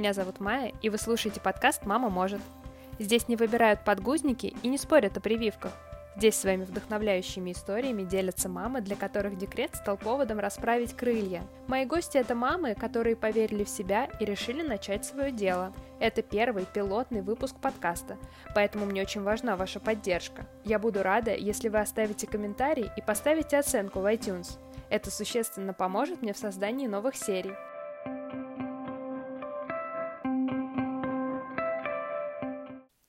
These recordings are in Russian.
Меня зовут Майя, и вы слушаете подкаст «Мама может». Здесь не выбирают подгузники и не спорят о прививках. Здесь своими вдохновляющими историями делятся мамы, для которых декрет стал поводом расправить крылья. Мои гости — это мамы, которые поверили в себя и решили начать свое дело. Это первый пилотный выпуск подкаста, поэтому мне очень важна ваша поддержка. Я буду рада, если вы оставите комментарий и поставите оценку в iTunes. Это существенно поможет мне в создании новых серий.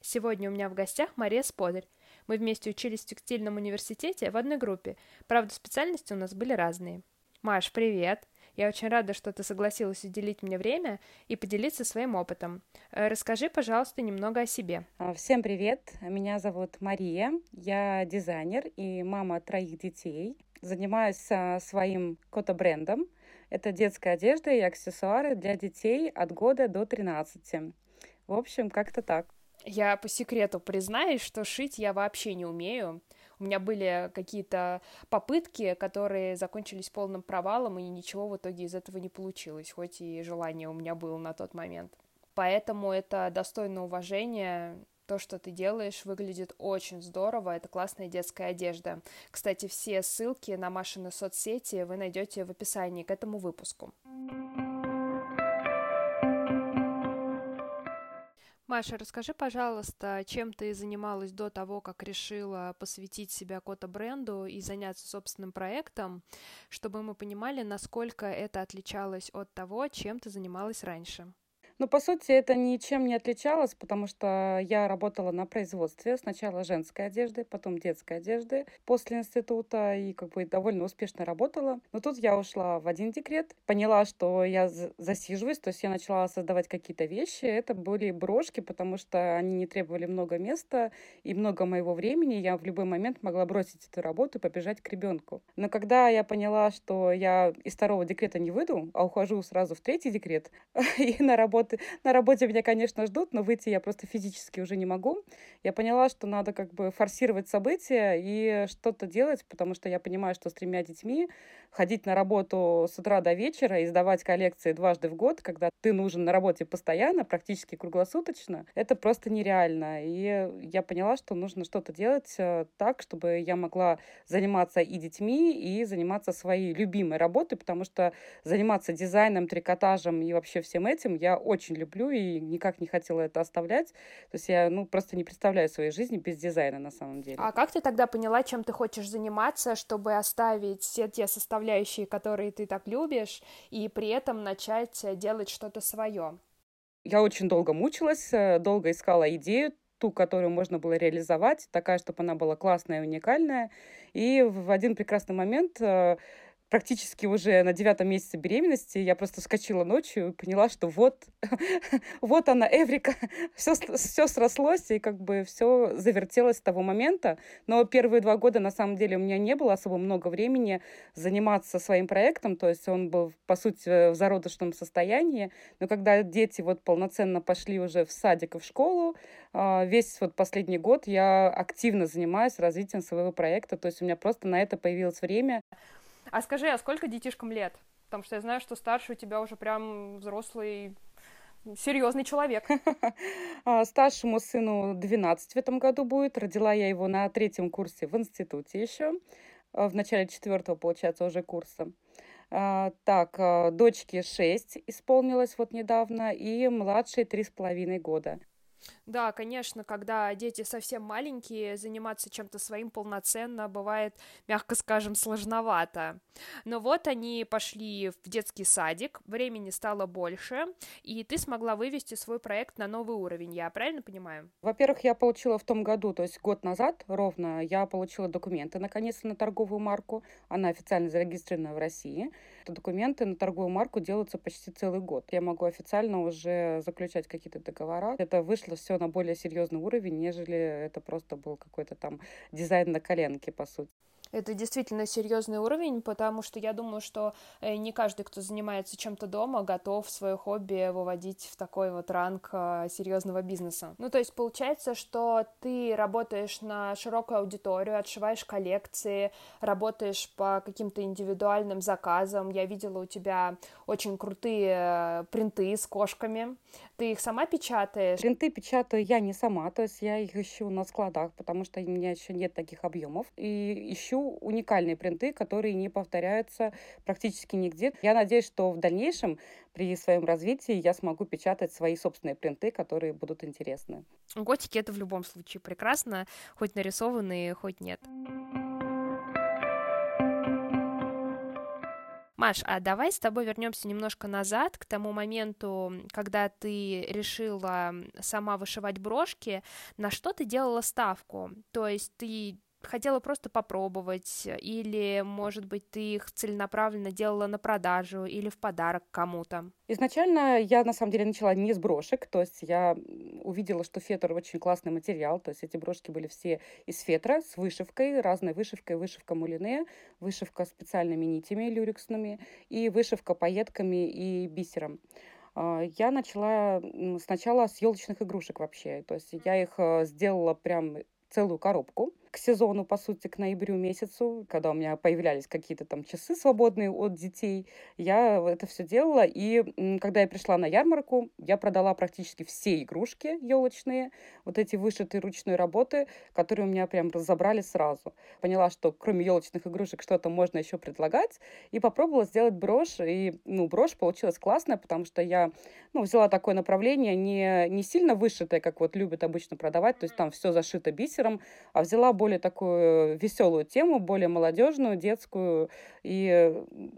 Сегодня у меня в гостях Мария Сподарь. Мы вместе учились в текстильном университете в одной группе. Правда, специальности у нас были разные. Маш, привет! Я очень рада, что ты согласилась уделить мне время и поделиться своим опытом. Э, расскажи, пожалуйста, немного о себе. А, всем привет! Меня зовут Мария. Я дизайнер и мама троих детей. Занимаюсь а, своим кота-брендом. Это детская одежда и аксессуары для детей от года до 13. В общем, как-то так. Я по секрету признаюсь, что шить я вообще не умею. У меня были какие-то попытки, которые закончились полным провалом, и ничего в итоге из этого не получилось, хоть и желание у меня было на тот момент. Поэтому это достойно уважения. То, что ты делаешь, выглядит очень здорово. Это классная детская одежда. Кстати, все ссылки на Машины соцсети вы найдете в описании к этому выпуску. Маша, расскажи, пожалуйста, чем ты занималась до того, как решила посвятить себя кота-бренду и заняться собственным проектом, чтобы мы понимали, насколько это отличалось от того, чем ты занималась раньше. Ну, по сути, это ничем не отличалось, потому что я работала на производстве. Сначала женской одежды, потом детской одежды после института и как бы довольно успешно работала. Но тут я ушла в один декрет, поняла, что я засиживаюсь, то есть я начала создавать какие-то вещи. Это были брошки, потому что они не требовали много места и много моего времени. Я в любой момент могла бросить эту работу и побежать к ребенку. Но когда я поняла, что я из второго декрета не выйду, а ухожу сразу в третий декрет и на работу работы. На работе меня, конечно, ждут, но выйти я просто физически уже не могу. Я поняла, что надо как бы форсировать события и что-то делать, потому что я понимаю, что с тремя детьми ходить на работу с утра до вечера и сдавать коллекции дважды в год, когда ты нужен на работе постоянно, практически круглосуточно, это просто нереально. И я поняла, что нужно что-то делать э, так, чтобы я могла заниматься и детьми, и заниматься своей любимой работой, потому что заниматься дизайном, трикотажем и вообще всем этим я очень люблю и никак не хотела это оставлять. То есть я, ну, просто не представляю своей жизни без дизайна на самом деле. А как ты тогда поняла, чем ты хочешь заниматься, чтобы оставить все те составляющие, которые ты так любишь, и при этом начать делать что-то свое? Я очень долго мучилась, э, долго искала идею, ту, которую можно было реализовать, такая, чтобы она была классная и уникальная. И в один прекрасный момент э, практически уже на девятом месяце беременности я просто вскочила ночью и поняла, что вот, вот она, Эврика, все, все срослось, и как бы все завертелось с того момента. Но первые два года, на самом деле, у меня не было особо много времени заниматься своим проектом, то есть он был, по сути, в зародышном состоянии. Но когда дети вот полноценно пошли уже в садик и в школу, а, весь вот последний год я активно занимаюсь развитием своего проекта, то есть у меня просто на это появилось время. А скажи, а сколько детишкам лет? Потому что я знаю, что старший у тебя уже прям взрослый серьезный человек. А, старшему сыну 12 в этом году будет. Родила я его на третьем курсе в институте еще. А, в начале четвертого, получается, уже курса. А, так, дочке 6 исполнилось вот недавно, и младшей три с половиной года. Да, конечно, когда дети совсем маленькие, заниматься чем-то своим полноценно бывает, мягко скажем, сложновато. Но вот они пошли в детский садик, времени стало больше, и ты смогла вывести свой проект на новый уровень, я правильно понимаю? Во-первых, я получила в том году, то есть год назад ровно, я получила документы наконец-то на торговую марку, она официально зарегистрирована в России. Документы на торговую марку делаются почти целый год. Я могу официально уже заключать какие-то договора. Это вышло все на более серьезный уровень, нежели это просто был какой-то там дизайн на коленке, по сути. Это действительно серьезный уровень, потому что я думаю, что э, не каждый, кто занимается чем-то дома, готов свое хобби выводить в такой вот ранг э, серьезного бизнеса. Ну, то есть получается, что ты работаешь на широкую аудиторию, отшиваешь коллекции, работаешь по каким-то индивидуальным заказам. Я видела у тебя очень крутые принты с кошками. Ты их сама печатаешь? Принты печатаю я не сама, то есть я их ищу на складах, потому что у меня еще нет таких объемов. И ищу уникальные принты, которые не повторяются практически нигде. Я надеюсь, что в дальнейшем при своем развитии я смогу печатать свои собственные принты, которые будут интересны. Готики это в любом случае прекрасно, хоть нарисованные, хоть нет. Маш, а давай с тобой вернемся немножко назад, к тому моменту, когда ты решила сама вышивать брошки. На что ты делала ставку? То есть ты хотела просто попробовать, или, может быть, ты их целенаправленно делала на продажу или в подарок кому-то? Изначально я, на самом деле, начала не с брошек, то есть я увидела, что фетр очень классный материал, то есть эти брошки были все из фетра с вышивкой, разной вышивкой, вышивка мулине, вышивка специальными нитями люрексными и вышивка пайетками и бисером а, я начала сначала с елочных игрушек вообще. То есть я их э, сделала прям целую коробку к сезону, по сути, к ноябрю месяцу, когда у меня появлялись какие-то там часы свободные от детей, я это все делала. И когда я пришла на ярмарку, я продала практически все игрушки елочные, вот эти вышитые ручной работы, которые у меня прям разобрали сразу. Поняла, что кроме елочных игрушек что-то можно еще предлагать, и попробовала сделать брошь. И, ну, брошь получилась классная, потому что я, ну, взяла такое направление не, не сильно вышитое, как вот любят обычно продавать, то есть там все зашито бисером, а взяла более такую веселую тему, более молодежную, детскую. И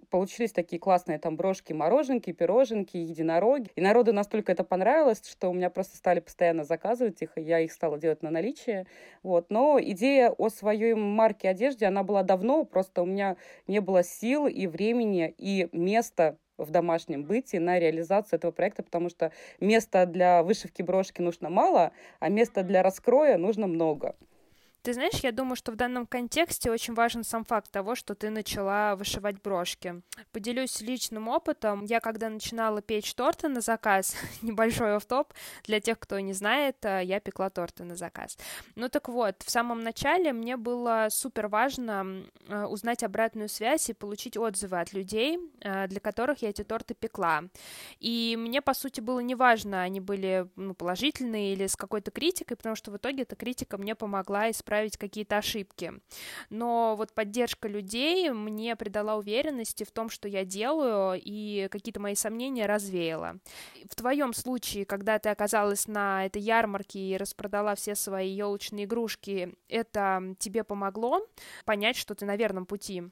получились такие классные там брошки, мороженки, пироженки, единороги. И народу настолько это понравилось, что у меня просто стали постоянно заказывать их, и я их стала делать на наличие. Вот. Но идея о своей марке одежды, она была давно, просто у меня не было сил и времени, и места в домашнем быте на реализацию этого проекта, потому что места для вышивки брошки нужно мало, а места для раскроя нужно много. Ты знаешь, я думаю, что в данном контексте очень важен сам факт того, что ты начала вышивать брошки. Поделюсь личным опытом. Я когда начинала печь торты на заказ, небольшой оф-топ, для тех, кто не знает, э, я пекла торты на заказ. Ну так вот, в самом начале мне было супер важно э, узнать обратную связь и получить отзывы от людей, э, для которых я эти торты пекла. И мне, по сути, было неважно, они были ну, положительные или с какой-то критикой, потому что в итоге эта критика мне помогла исправить исправить какие-то ошибки. Но вот поддержка людей мне придала уверенности в том, что я делаю, и какие-то мои сомнения развеяла. В твоем случае, когда ты оказалась на этой ярмарке и распродала все свои елочные игрушки, это тебе помогло понять, что ты на верном пути?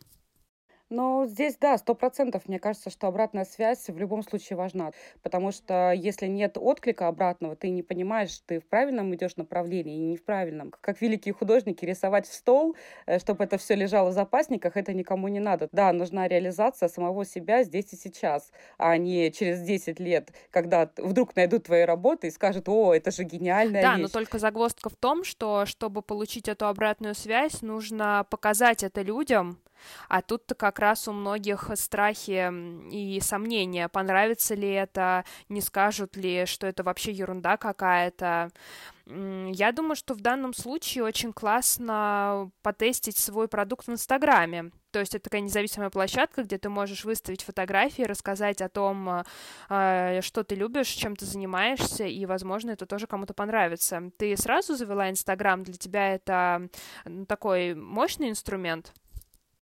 Ну, здесь, да, сто процентов. Мне кажется, что обратная связь в любом случае важна. Потому что если нет отклика обратного, ты не понимаешь, ты в правильном идешь направлении и не в правильном. Как великие художники, рисовать в стол, э, чтобы это все лежало в запасниках, это никому не надо. Да, нужна реализация самого себя здесь и сейчас, а не через 10 лет, когда вдруг найдут твои работы и скажут, о, это же гениальная да, вещь. но только загвоздка в том, что чтобы получить эту обратную связь, нужно показать это людям, а тут-то как раз у многих страхи и сомнения, понравится ли это, не скажут ли, что это вообще ерунда какая-то. Я думаю, что в данном случае очень классно потестить свой продукт в Инстаграме. То есть это такая независимая площадка, где ты можешь выставить фотографии, рассказать о том, а, что ты любишь, чем ты занимаешься, и, возможно, это тоже кому-то понравится. Ты сразу завела Инстаграм, для тебя это такой мощный инструмент?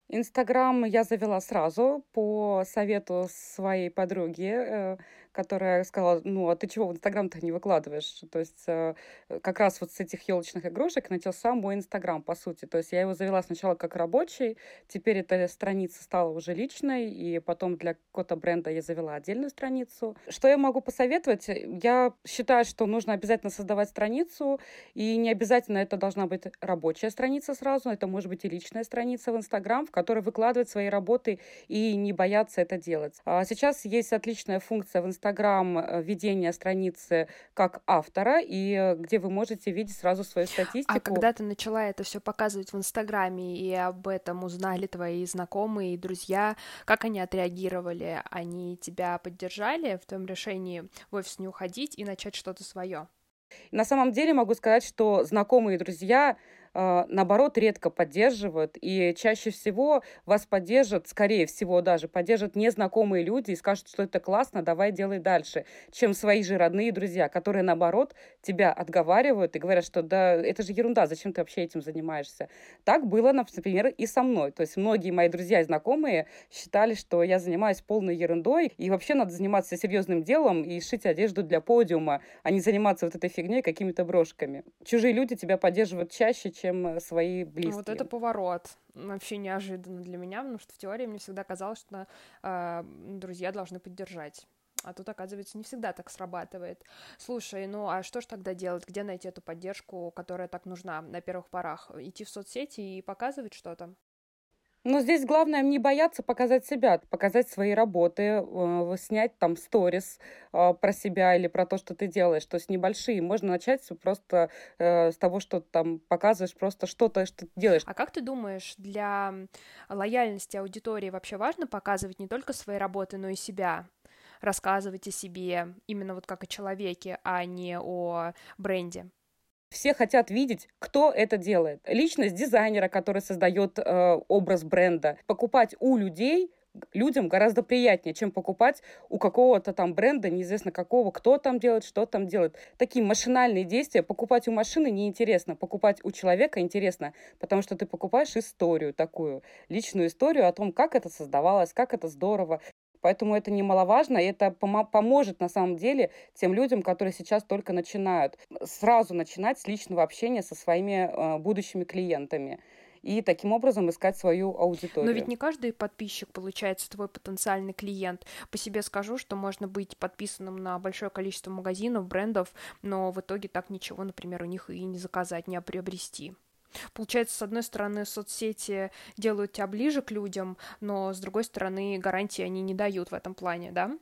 Инстаграм я завела сразу по совету своей подруги, э, которая сказала, ну, а ты чего в Инстаграм-то не выкладываешь? То есть э, как раз вот с этих елочных игрушек начался мой Инстаграм, по сути. То есть я его завела сначала как рабочий, теперь эта страница стала уже личной, и потом для кота бренда я завела отдельную страницу. Что я могу посоветовать? Я считаю, что нужно обязательно создавать страницу, и не обязательно это должна быть рабочая страница сразу, это может быть и личная страница в Инстаграм, в которой выкладывать свои работы и не бояться это делать. А сейчас есть отличная функция в Инстаграме, Инстаграм э, ведение страницы как автора, и где вы можете видеть сразу свою статистику. А когда ты начала это все показывать в Инстаграме, и об этом узнали твои знакомые и друзья, как они отреагировали? Они тебя поддержали в твоем решении в офис не уходить и начать что-то свое? На самом деле могу сказать, что знакомые и друзья а, наоборот, редко поддерживают, и чаще всего вас поддержат, скорее всего даже, поддержат незнакомые люди и скажут, что это классно, давай делай дальше, чем свои же родные друзья, которые, наоборот, тебя отговаривают и говорят, что да, это же ерунда, зачем ты вообще этим занимаешься. Так было, например, и со мной. То есть многие мои друзья и знакомые считали, что я занимаюсь полной ерундой, и вообще надо заниматься серьезным делом и шить одежду для подиума, а не заниматься вот этой фигней какими-то брошками. Чужие люди тебя поддерживают чаще, чем э, свои близкие. Вот это поворот. Вообще неожиданно для меня, потому что в теории мне всегда казалось, что э, друзья должны поддержать. А тут, оказывается, не всегда так срабатывает. Слушай, ну а что ж тогда делать? Где найти эту поддержку, которая так нужна на первых порах? Идти в соцсети и показывать что-то? Но здесь главное не бояться показать себя, показать свои работы, э, снять там сторис э, про себя или про то, что ты делаешь. То есть небольшие. Можно начать просто э, с того, что там показываешь просто что-то, что ты делаешь. А как ты думаешь, для лояльности аудитории вообще важно показывать не только свои работы, но и себя? рассказывать о себе именно вот как о человеке, а не о бренде? Все хотят видеть, кто это делает. Личность дизайнера, который создает э, образ бренда. Покупать у людей людям гораздо приятнее, чем покупать у какого-то там бренда, неизвестно какого, кто там делает, что там делает. Такие машинальные действия покупать у машины неинтересно, покупать у человека интересно, потому что ты покупаешь историю такую, личную историю о том, как это создавалось, как это здорово, Поэтому это немаловажно, и это пом- поможет на самом деле тем людям, которые сейчас только начинают. Сразу начинать с личного общения со своими э, будущими клиентами и таким образом искать свою аудиторию. Но ведь не каждый подписчик получается твой потенциальный клиент. По себе скажу, что можно быть подписанным на большое количество магазинов, брендов, но в итоге так ничего, например, у них и не заказать, не приобрести. Получается, с одной стороны, соцсети делают тебя ближе к людям, но с другой стороны, гарантии они не дают в этом плане, да?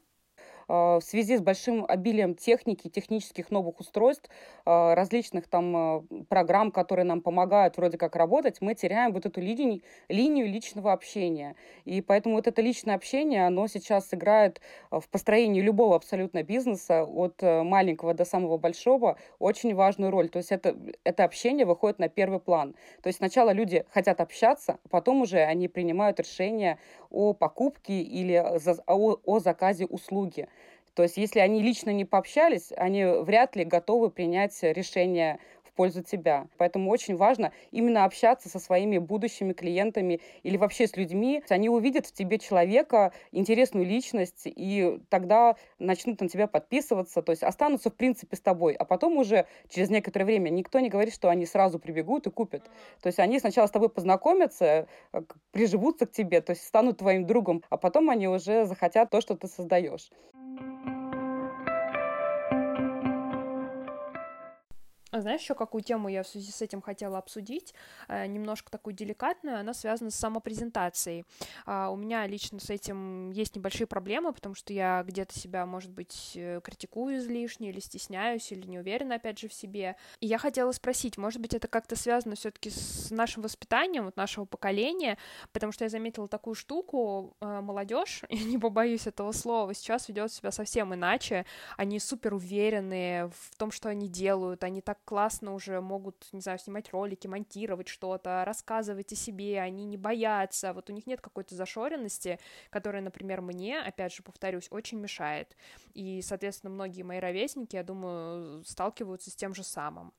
А, в связи с большим обилием техники, технических новых устройств, а, различных там а, программ, которые нам помогают вроде как работать, мы теряем вот эту линию, линию личного общения. И поэтому вот это личное общение, оно сейчас играет в построении любого абсолютно бизнеса, от маленького до самого большого, очень важную роль. То есть это, это общение выходит на первый план. То есть сначала люди хотят общаться, потом уже они принимают решение о покупке или о, о заказе услуги. То есть, если они лично не пообщались, они вряд ли готовы принять решение в пользу тебя. Поэтому очень важно именно общаться со своими будущими клиентами или вообще с людьми. Они увидят в тебе человека, интересную личность, и тогда начнут на тебя подписываться, то есть останутся в принципе с тобой, а потом уже через некоторое время никто не говорит, что они сразу прибегут и купят. То есть они сначала с тобой познакомятся, э, приживутся к тебе, то есть станут твоим другом, а потом они уже захотят то, что ты создаешь. Знаешь, еще какую тему я в связи с этим хотела обсудить, э, немножко такую деликатную, она связана с самопрезентацией. Э, у меня лично с этим есть небольшие проблемы, потому что я где-то себя, может быть, э, критикую излишне, или стесняюсь, или не уверена, опять же, в себе. И я хотела спросить, может быть, это как-то связано все-таки с нашим воспитанием, вот нашего поколения, потому что я заметила такую штуку, э, молодежь, я не побоюсь этого слова, сейчас ведет себя совсем иначе, они супер уверенные в том, что они делают, они так классно уже могут, не знаю, снимать ролики, монтировать что-то, рассказывать о себе, они не боятся, вот у них нет какой-то зашоренности, которая, например, мне, опять же, повторюсь, очень мешает. И, соответственно, многие мои ровесники, я думаю, сталкиваются с тем же самым.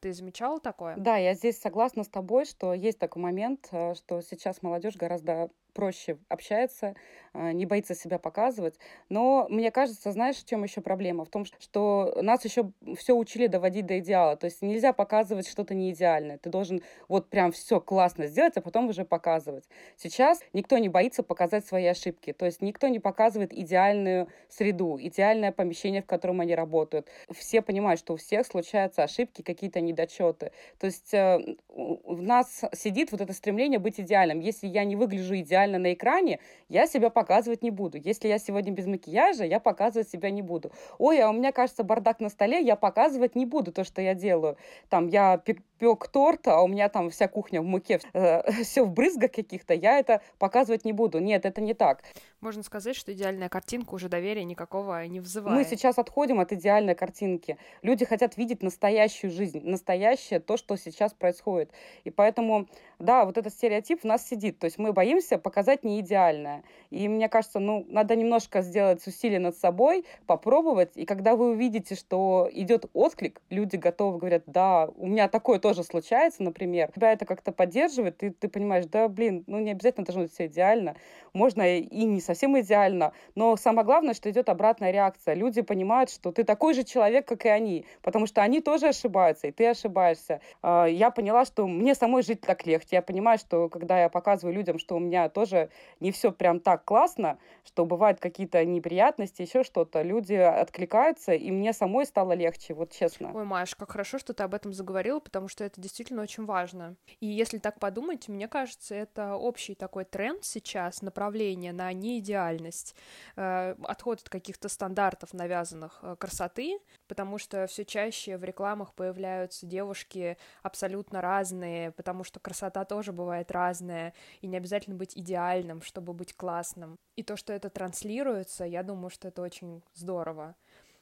Ты замечала такое? Да, я здесь согласна с тобой, что есть такой момент, э, что сейчас молодежь гораздо проще общается, а, не боится себя показывать. Но мне кажется, знаешь, в чем еще проблема? В том, что нас еще все учили доводить до идеала. То есть нельзя показывать что-то не идеальное. Ты должен вот прям все классно сделать, а потом уже показывать. Сейчас никто не боится показать свои ошибки. То есть никто не показывает идеальную среду, идеальное помещение, в котором они работают. Все понимают, что у всех случаются ошибки, какие-то недочеты. То есть э, в нас сидит вот это стремление быть идеальным. Если я не выгляжу идеально, идеально на экране, я себя показывать не буду. Если я сегодня без макияжа, я показывать себя не буду. Ой, а у меня, кажется, бардак на столе, я показывать не буду то, что я делаю. Там я пек торт, а у меня там вся кухня в муке, э, все в брызгах каких-то, я это показывать не буду. Нет, это не так. Можно сказать, что идеальная картинка уже доверия никакого не вызывает. Мы сейчас отходим от идеальной картинки. Люди хотят видеть настоящую жизнь, настоящее то, что сейчас происходит. И поэтому, да, вот этот стереотип в нас сидит. То есть мы боимся показать не идеальное. И мне кажется, ну, надо немножко сделать усилие над собой, попробовать. И когда вы увидите, что идет отклик, люди готовы, говорят, да, у меня такое тоже случается, например. Тебя это как-то поддерживает, и ты понимаешь, да, блин, ну не обязательно должно быть все идеально. Можно и не совсем идеально. Но самое главное, что идет обратная реакция. Люди понимают, что ты такой же человек, как и они, потому что они тоже ошибаются, и ты ошибаешься. А, я поняла, что мне самой жить так легче. Я понимаю, что когда я показываю людям, что у меня тоже не все прям так классно, что бывают какие-то неприятности, еще что-то, люди откликаются, и мне самой стало легче, вот честно. Ой, Маш, как хорошо, что ты об этом заговорила, потому что это действительно очень важно. И если так подумать, мне кажется, это общий такой тренд сейчас, направление на не идеальность, э, отход от каких-то стандартов навязанных э, красоты, потому что все чаще в рекламах появляются девушки абсолютно разные, потому что красота тоже бывает разная, и не обязательно быть идеальным, чтобы быть классным. И то, что это транслируется, я думаю, что это очень здорово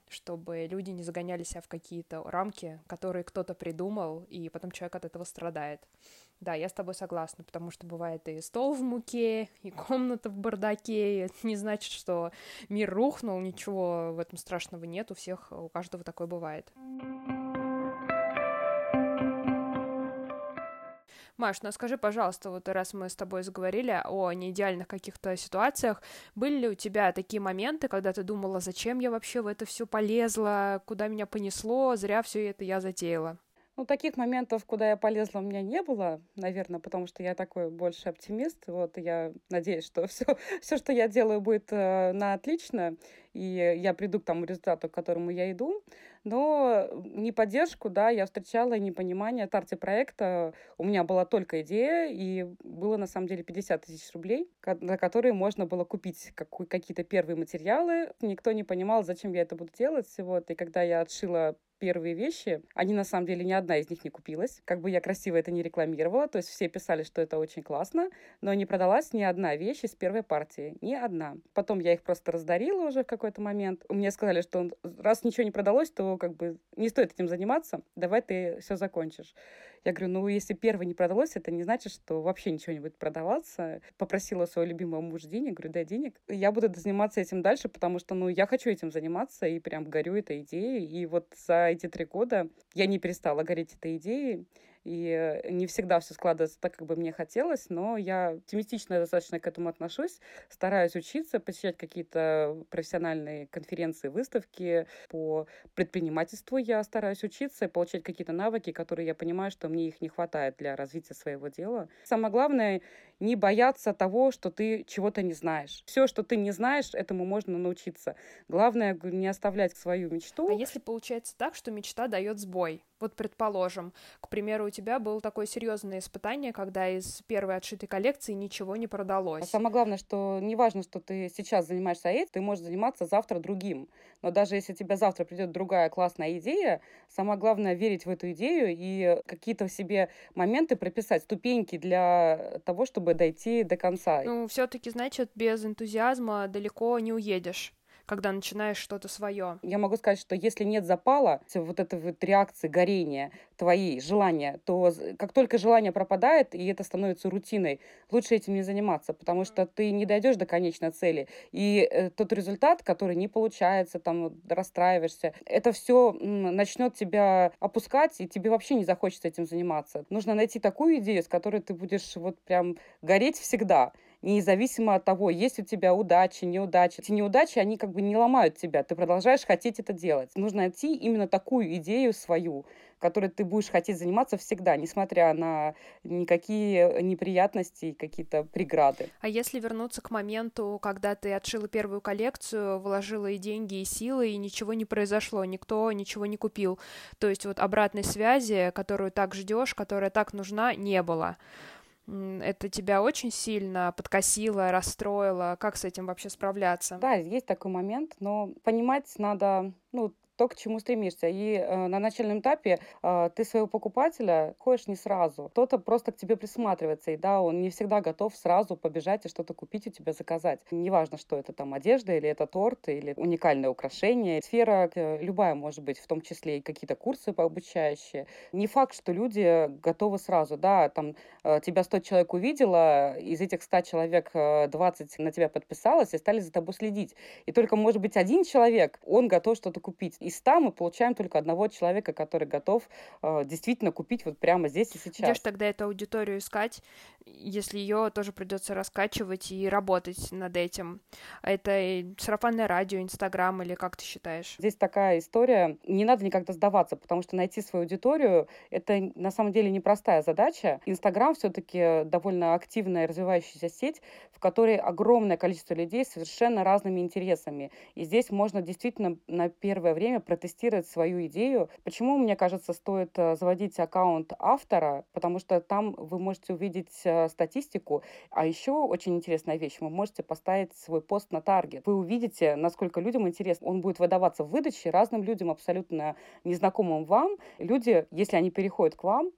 чтобы люди не загоняли себя в какие-то рамки, которые кто-то придумал, и потом человек от этого страдает. Да, я с тобой согласна, потому что бывает и стол в муке, и комната в бардаке, и это не значит, что мир рухнул, ничего в этом страшного нет, у всех, у каждого такое бывает. Маш, ну а скажи, пожалуйста, вот раз мы с тобой заговорили о неидеальных каких-то ситуациях, были ли у тебя такие моменты, когда ты думала, зачем я вообще в это все полезла, куда меня понесло, зря все это я затеяла? Ну, таких моментов, куда я полезла, у меня не было, наверное, потому что я такой больше оптимист. Вот я надеюсь, что все, все что я делаю, будет э, на отлично, и я приду к тому результату, к которому я иду. Но не поддержку, да, я встречала непонимание. В старте проекта у меня была только идея, и было на самом деле 50 тысяч рублей, на которые можно было купить какие-то первые материалы. Никто не понимал, зачем я это буду делать. Вот. И когда я отшила первые вещи, они на самом деле ни одна из них не купилась. Как бы я красиво это не рекламировала, то есть все писали, что это очень классно, но не продалась ни одна вещь из первой партии, ни одна. Потом я их просто раздарила уже в какой-то момент. Мне сказали, что раз ничего не продалось, то как бы не стоит этим заниматься, давай ты все закончишь. Я говорю, ну, если первый не продалось, это не значит, что вообще ничего не будет продаваться. Попросила своего любимого мужа денег, говорю, дай денег. Я буду заниматься этим дальше, потому что, ну, я хочу этим заниматься и прям горю этой идеей. И вот за эти три года я не перестала гореть этой идеей и не всегда все складывается так, как бы мне хотелось, но я оптимистично достаточно к этому отношусь, стараюсь учиться, посещать какие-то профессиональные конференции, выставки по предпринимательству, я стараюсь учиться получать какие-то навыки, которые я понимаю, что мне их не хватает для развития своего дела. Самое главное, не бояться того, что ты чего-то не знаешь. Все, что ты не знаешь, этому можно научиться. Главное, не оставлять свою мечту. А если получается так, что мечта дает сбой? Вот, предположим, к примеру, у тебя было такое серьезное испытание, когда из первой отшитой коллекции ничего не продалось. А самое главное, что не важно, что ты сейчас занимаешься этим, ты можешь заниматься завтра другим. Но даже если у тебя завтра придет другая классная идея, самое главное верить в эту идею и какие-то в себе моменты прописать, ступеньки для того, чтобы дойти до конца. Ну, все-таки, значит, без энтузиазма далеко не уедешь когда начинаешь что-то свое. Я могу сказать, что если нет запала, вот этой вот реакции горения, твои желания, то как только желание пропадает, и это становится рутиной, лучше этим не заниматься, потому что ты не дойдешь до конечной цели. И э, тот результат, который не получается, там расстраиваешься, это все начнет тебя опускать, и тебе вообще не захочется этим заниматься. Нужно найти такую идею, с которой ты будешь вот прям гореть всегда независимо от того, есть у тебя удачи, неудачи. Эти неудачи, они как бы не ломают тебя, ты продолжаешь хотеть это делать. Нужно найти именно такую идею свою, которой ты будешь хотеть заниматься всегда, несмотря на никакие неприятности и какие-то преграды. А если вернуться к моменту, когда ты отшила первую коллекцию, вложила и деньги, и силы, и ничего не произошло, никто ничего не купил, то есть вот обратной связи, которую так ждешь, которая так нужна, не было это тебя очень сильно подкосило, расстроило? Как с этим вообще справляться? Да, есть такой момент, но понимать надо, ну, то, к чему стремишься. И э, на начальном этапе э, ты своего покупателя ходишь не сразу. Кто-то просто к тебе присматривается, и да, он не всегда готов сразу побежать и что-то купить у тебя заказать. Неважно, что это там одежда, или это торт, или уникальное украшение. Сфера э, любая может быть, в том числе и какие-то курсы обучающие. Не факт, что люди готовы сразу, да, там э, тебя 100 человек увидела, из этих 100 человек 20 э, на тебя подписалось и стали за тобой следить. И только, может быть, один человек, он готов что-то купить из 100 мы получаем только одного человека, который готов э, действительно купить вот прямо здесь и сейчас. Где же тогда эту аудиторию искать, если ее тоже придется раскачивать и работать над этим? Это сарафанное радио, Инстаграм или как ты считаешь? Здесь такая история, не надо никогда сдаваться, потому что найти свою аудиторию — это на самом деле непростая задача. Инстаграм все-таки довольно активная развивающаяся сеть, в которой огромное количество людей с совершенно разными интересами. И здесь можно действительно на первое время время протестировать свою идею. Почему, мне кажется, стоит э, заводить аккаунт автора? Потому что там вы можете увидеть э, статистику. А еще очень интересная вещь. Вы можете поставить свой пост на таргет. Вы увидите, насколько людям интересно. Он будет выдаваться в выдаче разным людям, абсолютно незнакомым вам. Люди, если они переходят к вам,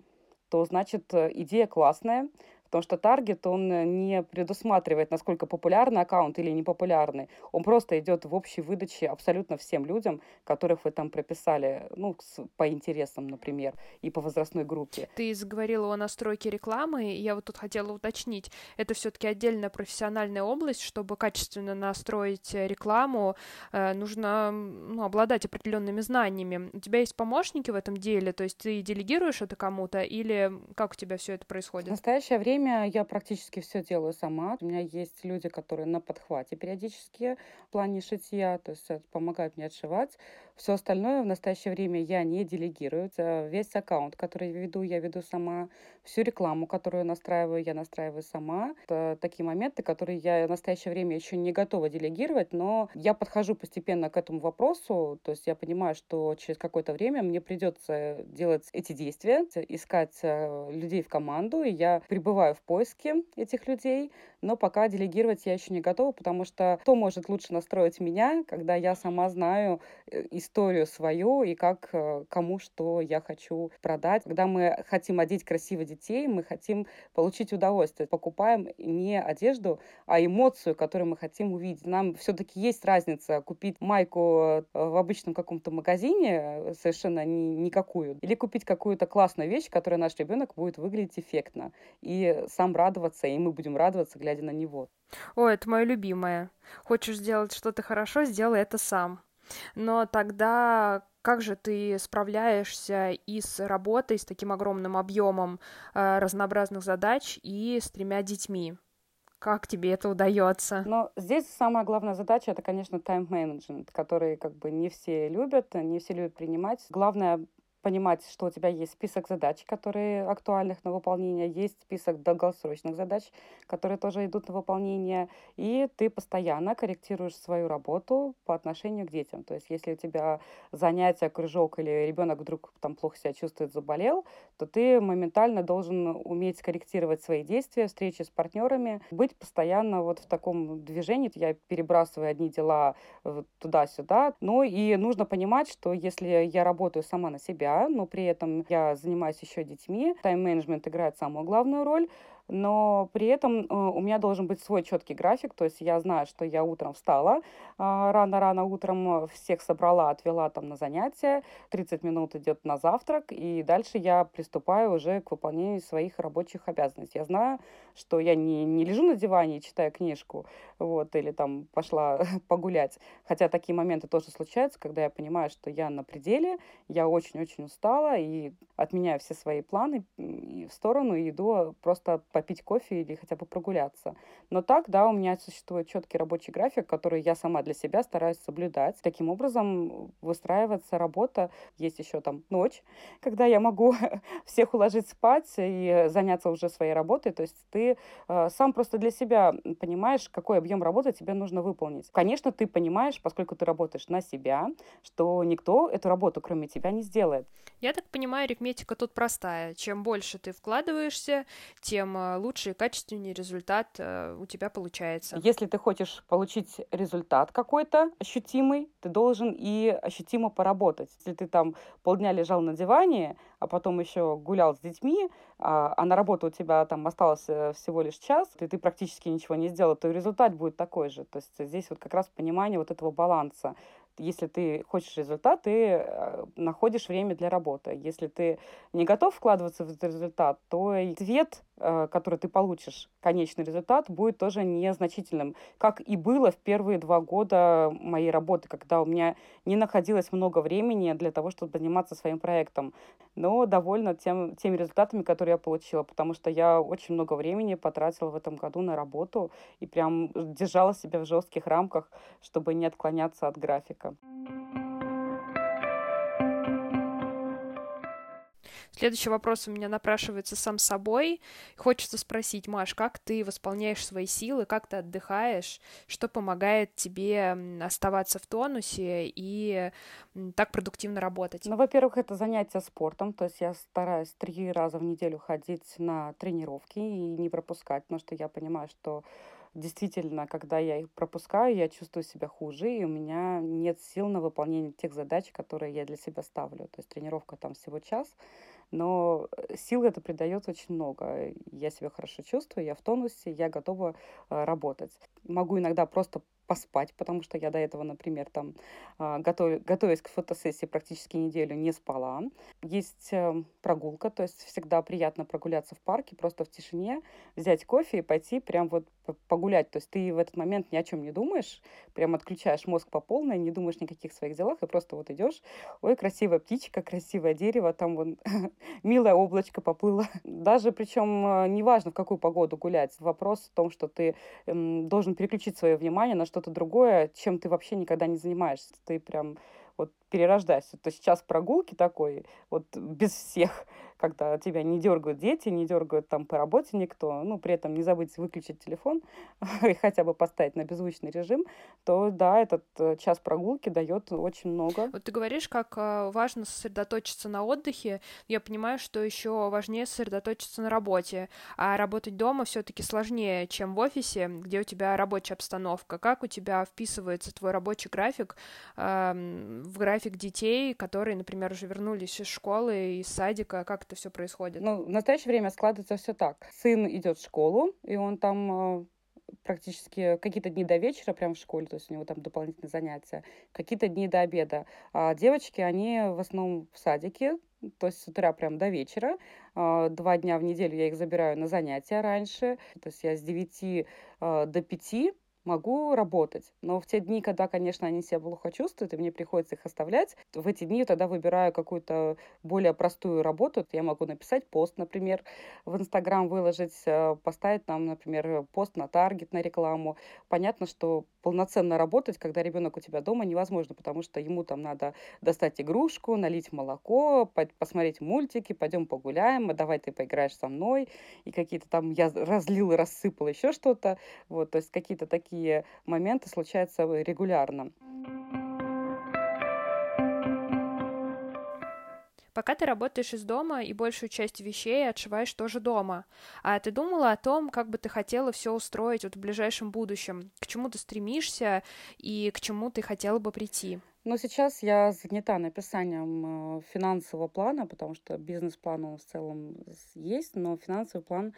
то значит э, идея классная, Потому что таргет, он э, не предусматривает, насколько популярный аккаунт или непопулярный. Он просто идет в общей выдаче абсолютно всем людям, которых вы там прописали, ну, по интересам, например, и по возрастной группе. Ты заговорила о настройке рекламы, и я вот тут хотела уточнить. Это все таки отдельная профессиональная область, чтобы качественно настроить э, рекламу, э, нужно ну, обладать определенными знаниями. У тебя есть помощники в этом деле, то есть ты делегируешь это кому-то, или как у тебя все это происходит? В настоящее время время я практически все делаю сама. У меня есть люди, которые на подхвате периодически в плане шитья, то есть помогают мне отшивать. Все остальное в настоящее время я не делегирую. Весь аккаунт, который я веду, я веду сама. Всю рекламу, которую настраиваю, я настраиваю сама. Это такие моменты, которые я в настоящее время еще не готова делегировать, но я подхожу постепенно к этому вопросу. То есть я понимаю, что через какое-то время мне придется делать эти действия, искать э, людей в команду, и я пребываю в поиске этих людей, но пока делегировать я еще не готова, потому что кто может лучше настроить меня, когда я сама знаю э, историю свою и как э, кому что я хочу продать. Когда мы хотим одеть красиво детей, мы хотим получить удовольствие. Покупаем не одежду, а эмоцию, которую мы хотим увидеть. Нам все-таки есть разница купить майку э, в обычном каком-то магазине, совершенно ни, никакую, или купить какую-то классную вещь, которая наш ребенок будет выглядеть эффектно. И сам радоваться, и мы будем радоваться, глядя на него. О, это мое любимое. Хочешь сделать что-то хорошо, сделай это сам. Но тогда как же ты справляешься и с работой, с таким огромным объемом э, разнообразных задач и с тремя детьми? Как тебе это удается? Но здесь самая главная задача это, конечно, тайм-менеджмент, который как бы не все любят, не все любят принимать. Главное понимать, что у тебя есть список задач, которые актуальных на выполнение, есть список долгосрочных задач, которые тоже идут на выполнение, и ты постоянно корректируешь свою работу по отношению к детям. То есть если у тебя занятие, кружок или ребенок вдруг там плохо себя чувствует, заболел, то ты моментально должен уметь корректировать свои действия, встречи с партнерами, быть постоянно вот в таком движении. Я перебрасываю одни дела э, туда-сюда. Ну и нужно понимать, что если я работаю сама на себя, себя, но при этом я занимаюсь еще детьми. Тайм-менеджмент играет самую главную роль но при этом э, у меня должен быть свой четкий график, то есть я знаю, что я утром встала, а, рано-рано утром всех собрала, отвела там на занятия, 30 минут идет на завтрак, и дальше я приступаю уже к выполнению своих рабочих обязанностей. Я знаю, что я не, не лежу на диване и читаю книжку, вот, или там пошла погулять, хотя такие моменты тоже случаются, когда я понимаю, что я на пределе, я очень-очень устала, и отменяю все свои планы в сторону и иду просто попить кофе или хотя бы прогуляться. Но так, да, у меня существует четкий рабочий график, который я сама для себя стараюсь соблюдать. Таким образом выстраивается работа. Есть еще там ночь, когда я могу всех уложить спать и заняться уже своей работой. То есть ты э, сам просто для себя понимаешь, какой объем работы тебе нужно выполнить. Конечно, ты понимаешь, поскольку ты работаешь на себя, что никто эту работу, кроме тебя, не сделает. Я так понимаю, арифметика тут простая. Чем больше ты вкладываешься, тем э, лучше и качественнее результат э, у тебя получается. Если ты хочешь получить результат какой-то ощутимый, ты должен и ощутимо поработать. Если ты там полдня лежал на диване, а потом еще гулял с детьми, а, а на работу у тебя там остался всего лишь час, и ты практически ничего не сделал, то результат будет такой же. То есть здесь вот как раз понимание вот этого баланса если ты хочешь результат, ты э, находишь время для работы. Если ты не готов вкладываться в этот результат, то и ответ, э, который ты получишь, конечный результат, будет тоже незначительным. Как и было в первые два года моей работы, когда у меня не находилось много времени для того, чтобы заниматься своим проектом. Но довольна тем, теми результатами, которые я получила, потому что я очень много времени потратила в этом году на работу и прям держала себя в жестких рамках, чтобы не отклоняться от графика. Следующий вопрос у меня напрашивается сам собой. Хочется спросить, Маш, как ты восполняешь свои силы, как ты отдыхаешь, что помогает тебе оставаться в тонусе и так продуктивно работать? Ну, во-первых, это занятие спортом, то есть я стараюсь три раза в неделю ходить на тренировки и не пропускать, потому что я понимаю, что действительно, когда я их пропускаю, я чувствую себя хуже, и у меня нет сил на выполнение тех задач, которые я для себя ставлю. То есть тренировка там всего час, но э, сил это придает очень много. Я себя хорошо чувствую, я в тонусе, я готова э, работать. Могу иногда просто поспать, потому что я до этого, например, там, а, готов, готовясь к фотосессии, практически неделю не спала. Есть э, прогулка, то есть всегда приятно прогуляться в парке, просто в тишине, взять кофе и пойти прям вот погулять. То есть ты в этот момент ни о чем не думаешь, прям отключаешь мозг по полной, не думаешь никаких своих делах, и просто вот идешь, ой, красивая птичка, красивое дерево, там вон милое облачко поплыло. Даже причем э, неважно, в какую погоду гулять, вопрос в том, что ты должен переключить свое внимание на что что-то другое, чем ты вообще никогда не занимаешься. Ты прям вот перерождаешься. То есть час прогулки такой, вот без всех, когда тебя не дергают дети, не дергают там по работе никто, ну, при этом не забыть выключить телефон и хотя бы поставить на беззвучный режим, то да, этот э, час прогулки дает очень много. Вот ты говоришь, как э, важно сосредоточиться на отдыхе. Я понимаю, что еще важнее сосредоточиться на работе, а работать дома все-таки сложнее, чем в офисе, где у тебя рабочая обстановка. Как у тебя вписывается твой рабочий график э, в график детей, которые, например, уже вернулись из школы, из садика, как это все происходит? Ну, в настоящее время складывается все так. Сын идет в школу, и он там э, практически какие-то дни до вечера прям в школе, то есть у него там дополнительные занятия, какие-то дни до обеда. А девочки, они в основном в садике, то есть с утра прям до вечера. А, два дня в неделю я их забираю на занятия раньше. То есть я с 9 э, до 5 могу работать. Но в те дни, когда, конечно, они себя плохо чувствуют, и мне приходится их оставлять, в эти дни тогда выбираю какую-то более простую работу. Я могу написать пост, например, в Инстаграм выложить, э, поставить там, например, пост на таргет, на рекламу. Понятно, что полноценно работать, когда ребенок у тебя дома, невозможно, потому что ему там надо достать игрушку, налить молоко, посмотреть мультики, пойдем погуляем, а давай ты поиграешь со мной, и какие-то там я разлил и рассыпал еще что-то. Вот, то есть какие-то такие моменты случаются регулярно. Пока ты работаешь из дома и большую часть вещей отшиваешь тоже дома. А ты думала о том, как бы ты хотела все устроить вот в ближайшем будущем? К чему ты стремишься и к чему ты хотела бы прийти? Но сейчас я занята написанием э, финансового плана, потому что бизнес-план он в целом есть, но финансовый план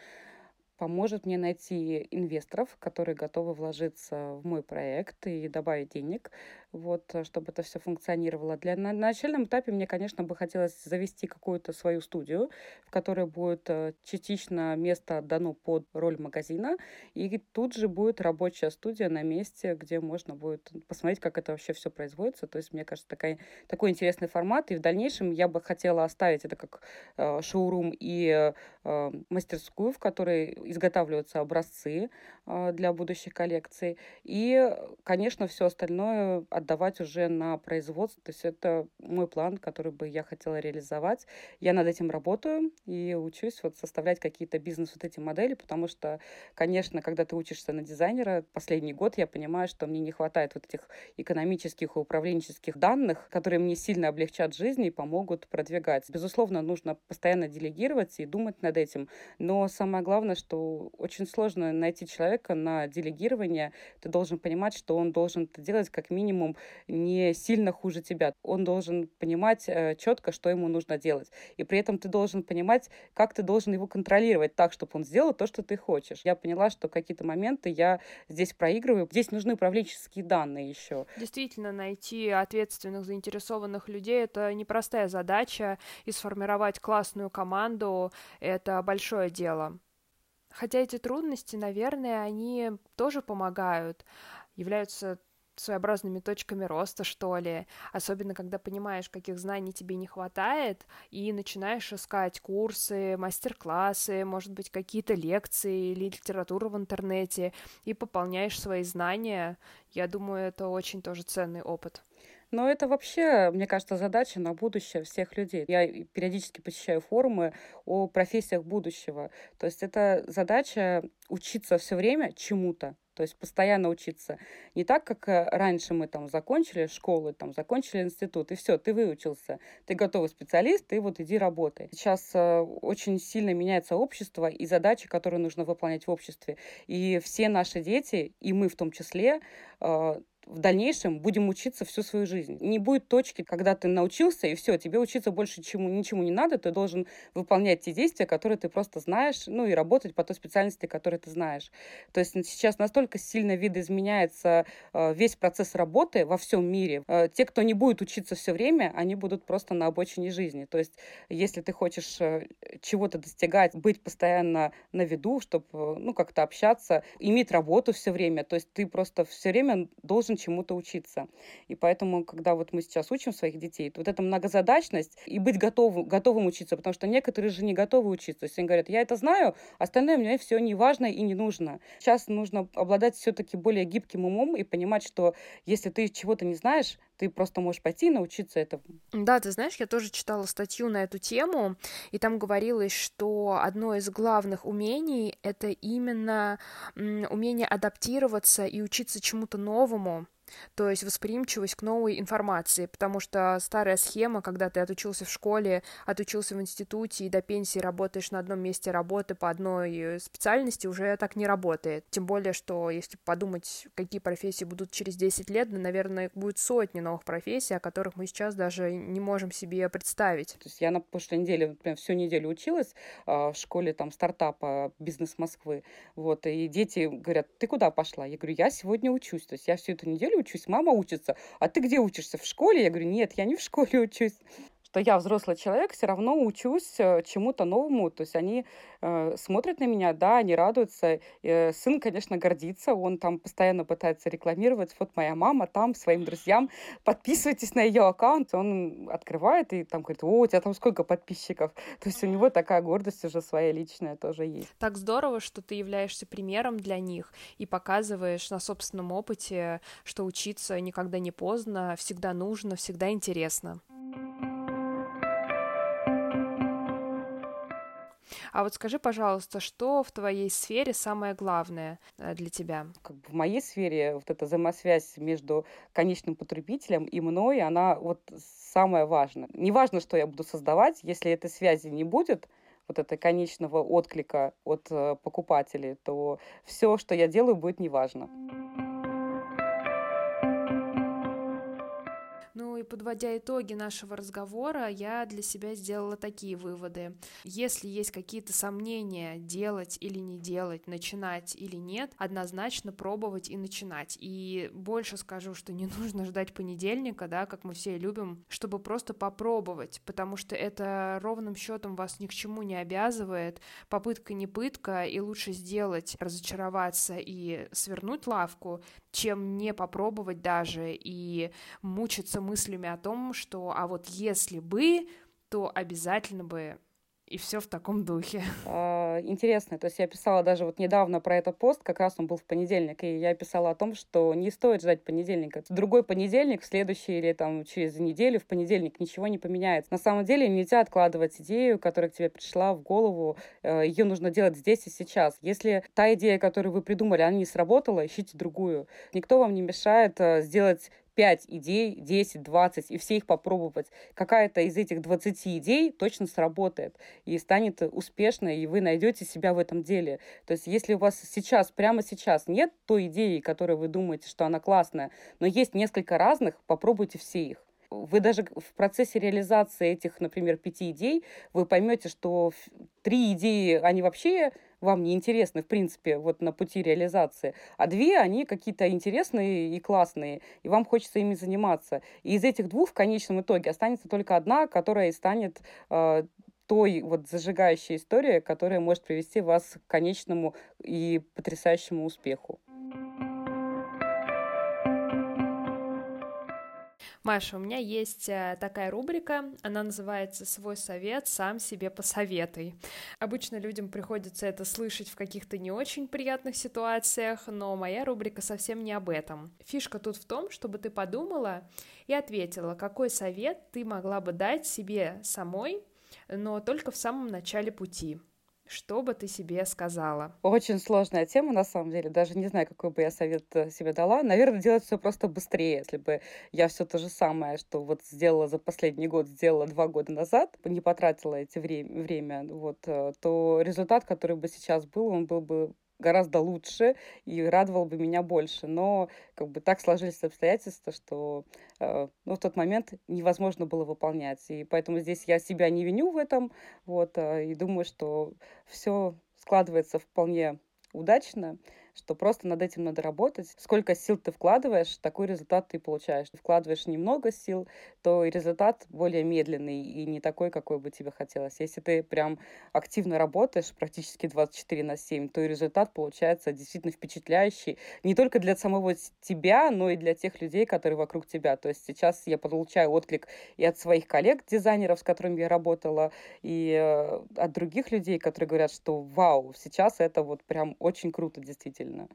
поможет мне найти инвесторов, которые готовы вложиться в мой проект и добавить денег вот, э, чтобы это все функционировало. Для, на, на начальном этапе мне, конечно, бы хотелось завести какую-то свою студию, в которой будет э, частично место отдано под роль магазина, и тут же будет рабочая студия на месте, где можно будет посмотреть, как это вообще все производится. То есть, мне кажется, такая, такой интересный формат, и в дальнейшем я бы хотела оставить это как э, шоурум и э, мастерскую, в которой изготавливаются образцы, э, для будущих коллекций. И, конечно, все остальное отдавать уже на производство. То есть это мой план, который бы я хотела реализовать. Я над этим работаю и учусь вот составлять какие-то бизнес вот эти модели, потому что, конечно, когда ты учишься на дизайнера, последний год я понимаю, что мне не хватает вот этих экономических и управленческих данных, которые мне сильно облегчат жизнь и помогут продвигать. Безусловно, нужно постоянно делегировать и думать над этим, но самое главное, что очень сложно найти человека на делегирование. Ты должен понимать, что он должен это делать как минимум не сильно хуже тебя. Он должен понимать э, четко, что ему нужно делать. И при этом ты должен понимать, как ты должен его контролировать так, чтобы он сделал то, что ты хочешь. Я поняла, что какие-то моменты я здесь проигрываю. Здесь нужны управленческие данные еще. Действительно, найти ответственных, заинтересованных людей — это непростая задача, и сформировать классную команду — это большое дело. Хотя эти трудности, наверное, они тоже помогают, являются своеобразными точками роста, что ли, особенно когда понимаешь, каких знаний тебе не хватает, и начинаешь искать курсы, мастер-классы, может быть, какие-то лекции или литературу в интернете, и пополняешь свои знания. Я думаю, это очень тоже ценный опыт. Но это вообще, мне кажется, задача на будущее всех людей. Я периодически посещаю форумы о профессиях будущего. То есть это задача учиться все время чему-то. То есть постоянно учиться. Не так, как э, раньше мы там закончили школу, там закончили институт, и все, ты выучился, ты готовый специалист, ты вот иди работай. Сейчас э, очень сильно меняется общество и задачи, которые нужно выполнять в обществе. И все наши дети, и мы в том числе, э, в дальнейшем будем учиться всю свою жизнь. Не будет точки, когда ты научился, и все, тебе учиться больше чему, ничему не надо, ты должен выполнять те действия, которые ты просто знаешь, ну и работать по той специальности, которую ты знаешь. То есть сейчас настолько сильно видоизменяется э, весь процесс работы во всем мире. Э, те, кто не будет учиться все время, они будут просто на обочине жизни. То есть если ты хочешь э, чего-то достигать, быть постоянно на виду, чтобы ну, как-то общаться, иметь работу все время, то есть ты просто все время должен чему-то учиться. И поэтому, когда вот мы сейчас учим своих детей, то вот эта многозадачность и быть готовым, готовым учиться, потому что некоторые же не готовы учиться. То есть они говорят, я это знаю, остальное мне все не важно и не нужно. Сейчас нужно обладать все-таки более гибким умом и понимать, что если ты чего-то не знаешь, ты просто можешь пойти и научиться этому. Да, ты знаешь, я тоже читала статью на эту тему, и там говорилось, что одно из главных умений — это именно умение адаптироваться и учиться чему-то новому, то есть восприимчивость к новой информации, потому что старая схема, когда ты отучился в школе, отучился в институте и до пенсии работаешь на одном месте работы по одной специальности, уже так не работает. Тем более, что если подумать, какие профессии будут через 10 лет, наверное, будет сотни новых профессий, о которых мы сейчас даже не можем себе представить. То есть я на прошлой неделе, например, всю неделю училась э, в школе там стартапа «Бизнес Москвы», вот, и дети говорят, ты куда пошла? Я говорю, я сегодня учусь, то есть я всю эту неделю учусь, мама учится. А ты где учишься? В школе? Я говорю, нет, я не в школе учусь что я взрослый человек, все равно учусь э, чему-то новому. То есть они э, смотрят на меня, да, они радуются. Э, сын, конечно, гордится, он там постоянно пытается рекламировать. Вот моя мама там своим друзьям, подписывайтесь на ее аккаунт. Он открывает и там говорит, о, у тебя там сколько подписчиков. То есть у него такая гордость уже своя личная тоже есть. Так здорово, что ты являешься примером для них и показываешь на собственном опыте, что учиться никогда не поздно, всегда нужно, всегда интересно. А вот скажи, пожалуйста, что в твоей сфере самое главное э, для тебя? В моей сфере вот эта взаимосвязь между конечным потребителем и мной, она вот самое важное. Не важно, что я буду создавать, если этой связи не будет, вот этого конечного отклика от э, покупателей, то все, что я делаю, будет неважно. И подводя итоги нашего разговора, я для себя сделала такие выводы. Если есть какие-то сомнения, делать или не делать, начинать или нет, однозначно пробовать и начинать. И больше скажу, что не нужно ждать понедельника, да, как мы все любим, чтобы просто попробовать, потому что это ровным счетом вас ни к чему не обязывает. Попытка не пытка, и лучше сделать, разочароваться и свернуть лавку, чем не попробовать даже и мучиться мыслями о том, что а вот если бы, то обязательно бы и все в таком духе. А, интересно, то есть я писала даже вот недавно про этот пост, как раз он был в понедельник, и я писала о том, что не стоит ждать понедельника. Другой понедельник, в следующий или там через неделю в понедельник ничего не поменяется. На самом деле нельзя откладывать идею, которая к тебе пришла в голову, э, ее нужно делать здесь и сейчас. Если та идея, которую вы придумали, она не сработала, ищите другую. Никто вам не мешает э, сделать 5 идей, 10, 20, и все их попробовать. Какая-то из этих 20 идей точно сработает и станет успешной, и вы найдете себя в этом деле. То есть если у вас сейчас, прямо сейчас нет той идеи, которой вы думаете, что она классная, но есть несколько разных, попробуйте все их вы даже в процессе реализации этих, например, пяти идей, вы поймете, что три идеи, они вообще вам не интересны, в принципе, вот на пути реализации, а две, они какие-то интересные и классные, и вам хочется ими заниматься. И из этих двух в конечном итоге останется только одна, которая и станет э, той вот зажигающей историей, которая может привести вас к конечному и потрясающему успеху. Маша, у меня есть э, такая рубрика, она называется «Свой совет, сам себе посоветуй». Обычно людям приходится это слышать в каких-то не очень приятных ситуациях, но моя рубрика совсем не об этом. Фишка тут в том, чтобы ты подумала и ответила, какой совет ты могла бы дать себе самой, но только в самом начале пути. Что бы ты себе сказала? Очень сложная тема, на самом деле. Даже не знаю, какой бы я совет э, себе дала. Наверное, делать все просто быстрее. Если бы я все то же самое, что вот сделала за последний год, сделала два года назад, не потратила эти время, время вот, э, то результат, который бы сейчас был, он был бы гораздо лучше и радовал бы меня больше. Но как бы так сложились обстоятельства, что э, ну, в тот момент невозможно было выполнять. И поэтому здесь я себя не виню в этом. Вот, э, и думаю, что все складывается вполне удачно что просто над этим надо работать. Сколько сил ты вкладываешь, такой результат ты получаешь. Вкладываешь немного сил, то и результат более медленный и не такой, какой бы тебе хотелось. Если ты прям активно работаешь практически 24 на 7, то и результат получается действительно впечатляющий. Не только для самого тебя, но и для тех людей, которые вокруг тебя. То есть сейчас я получаю отклик и от своих коллег, дизайнеров, с которыми я работала, и э, от других людей, которые говорят, что вау, сейчас это вот прям очень круто действительно действительно.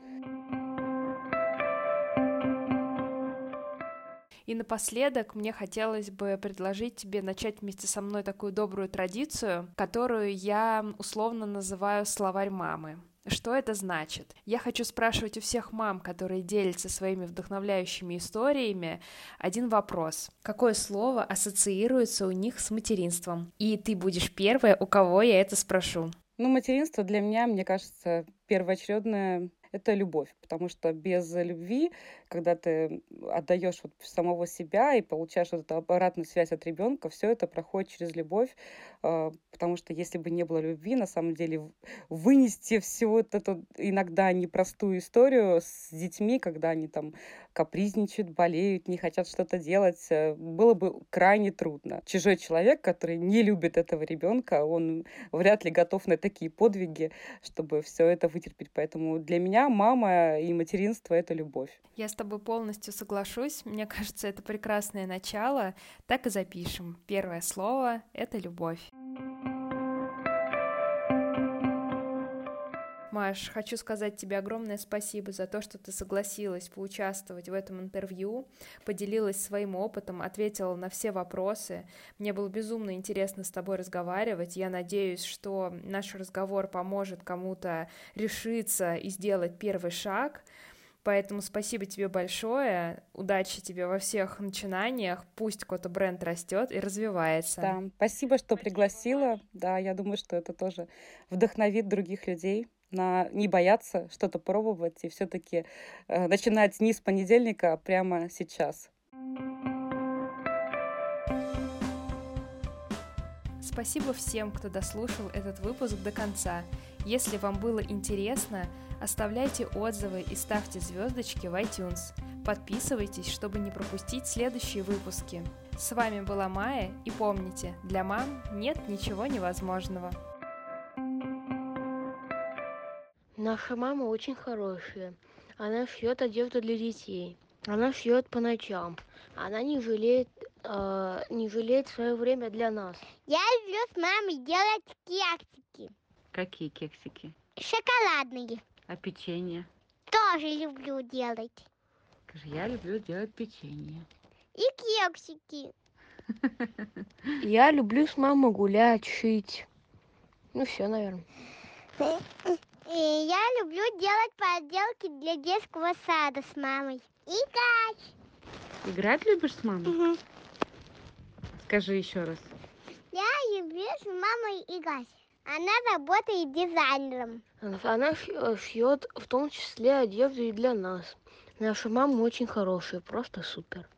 И напоследок мне хотелось бы предложить тебе начать вместе со мной такую добрую традицию, которую я условно называю словарь мамы. Что это значит? Я хочу спрашивать у всех мам, которые делятся своими вдохновляющими историями, один вопрос. Какое слово ассоциируется у них с материнством? И ты будешь первая, у кого я это спрошу. Ну, материнство для меня, мне кажется, первоочередное это любовь, потому что без любви, когда ты отдаешь вот самого себя и получаешь вот эту обратную связь от ребенка, все это проходит через любовь, а, потому что если бы не было любви, на самом деле вынести всю вот эту иногда непростую историю с детьми, когда они там капризничают, болеют, не хотят что-то делать, э, было бы крайне трудно. Чужой человек, который не любит этого ребенка, он вряд ли готов на такие подвиги, чтобы все это вытерпеть. Поэтому для меня мама и материнство — это любовь. Я тобой полностью соглашусь. Мне кажется, это прекрасное начало. Так и запишем. Первое слово — это любовь. Маш, хочу сказать тебе огромное спасибо за то, что ты согласилась поучаствовать в этом интервью, поделилась своим опытом, ответила на все вопросы. Мне было безумно интересно с тобой разговаривать. Я надеюсь, что наш разговор поможет кому-то решиться и сделать первый шаг. Поэтому спасибо тебе большое, удачи тебе во всех начинаниях, пусть какой-то бренд растет и развивается. Да, спасибо, что пригласила. Да, я думаю, что это тоже вдохновит других людей на не бояться что-то пробовать и все-таки э, начинать не с понедельника, а прямо сейчас. Спасибо всем, кто дослушал этот выпуск до конца. Если вам было интересно, оставляйте отзывы и ставьте звездочки в iTunes. Подписывайтесь, чтобы не пропустить следующие выпуски. С вами была Майя, и помните, для мам нет ничего невозможного. Наша мама очень хорошая. Она шьет одежду для детей. Она шьет по ночам. Она не жалеет а, не жалеть свое время для нас. Я люблю с мамой делать кексики. Какие кексики? Шоколадные. А печенье? Тоже люблю делать. Скажи, я люблю делать печенье. И кексики. Я люблю с мамой гулять, шить. Ну все, наверное. И я люблю делать поделки для детского сада с мамой. Играть. Играть любишь с мамой? Мгм. Скажи еще раз. Я люблю с мамой играть. Она работает дизайнером. Она, она шьет в том числе одежду и для нас. Наша мама очень хорошая, просто супер.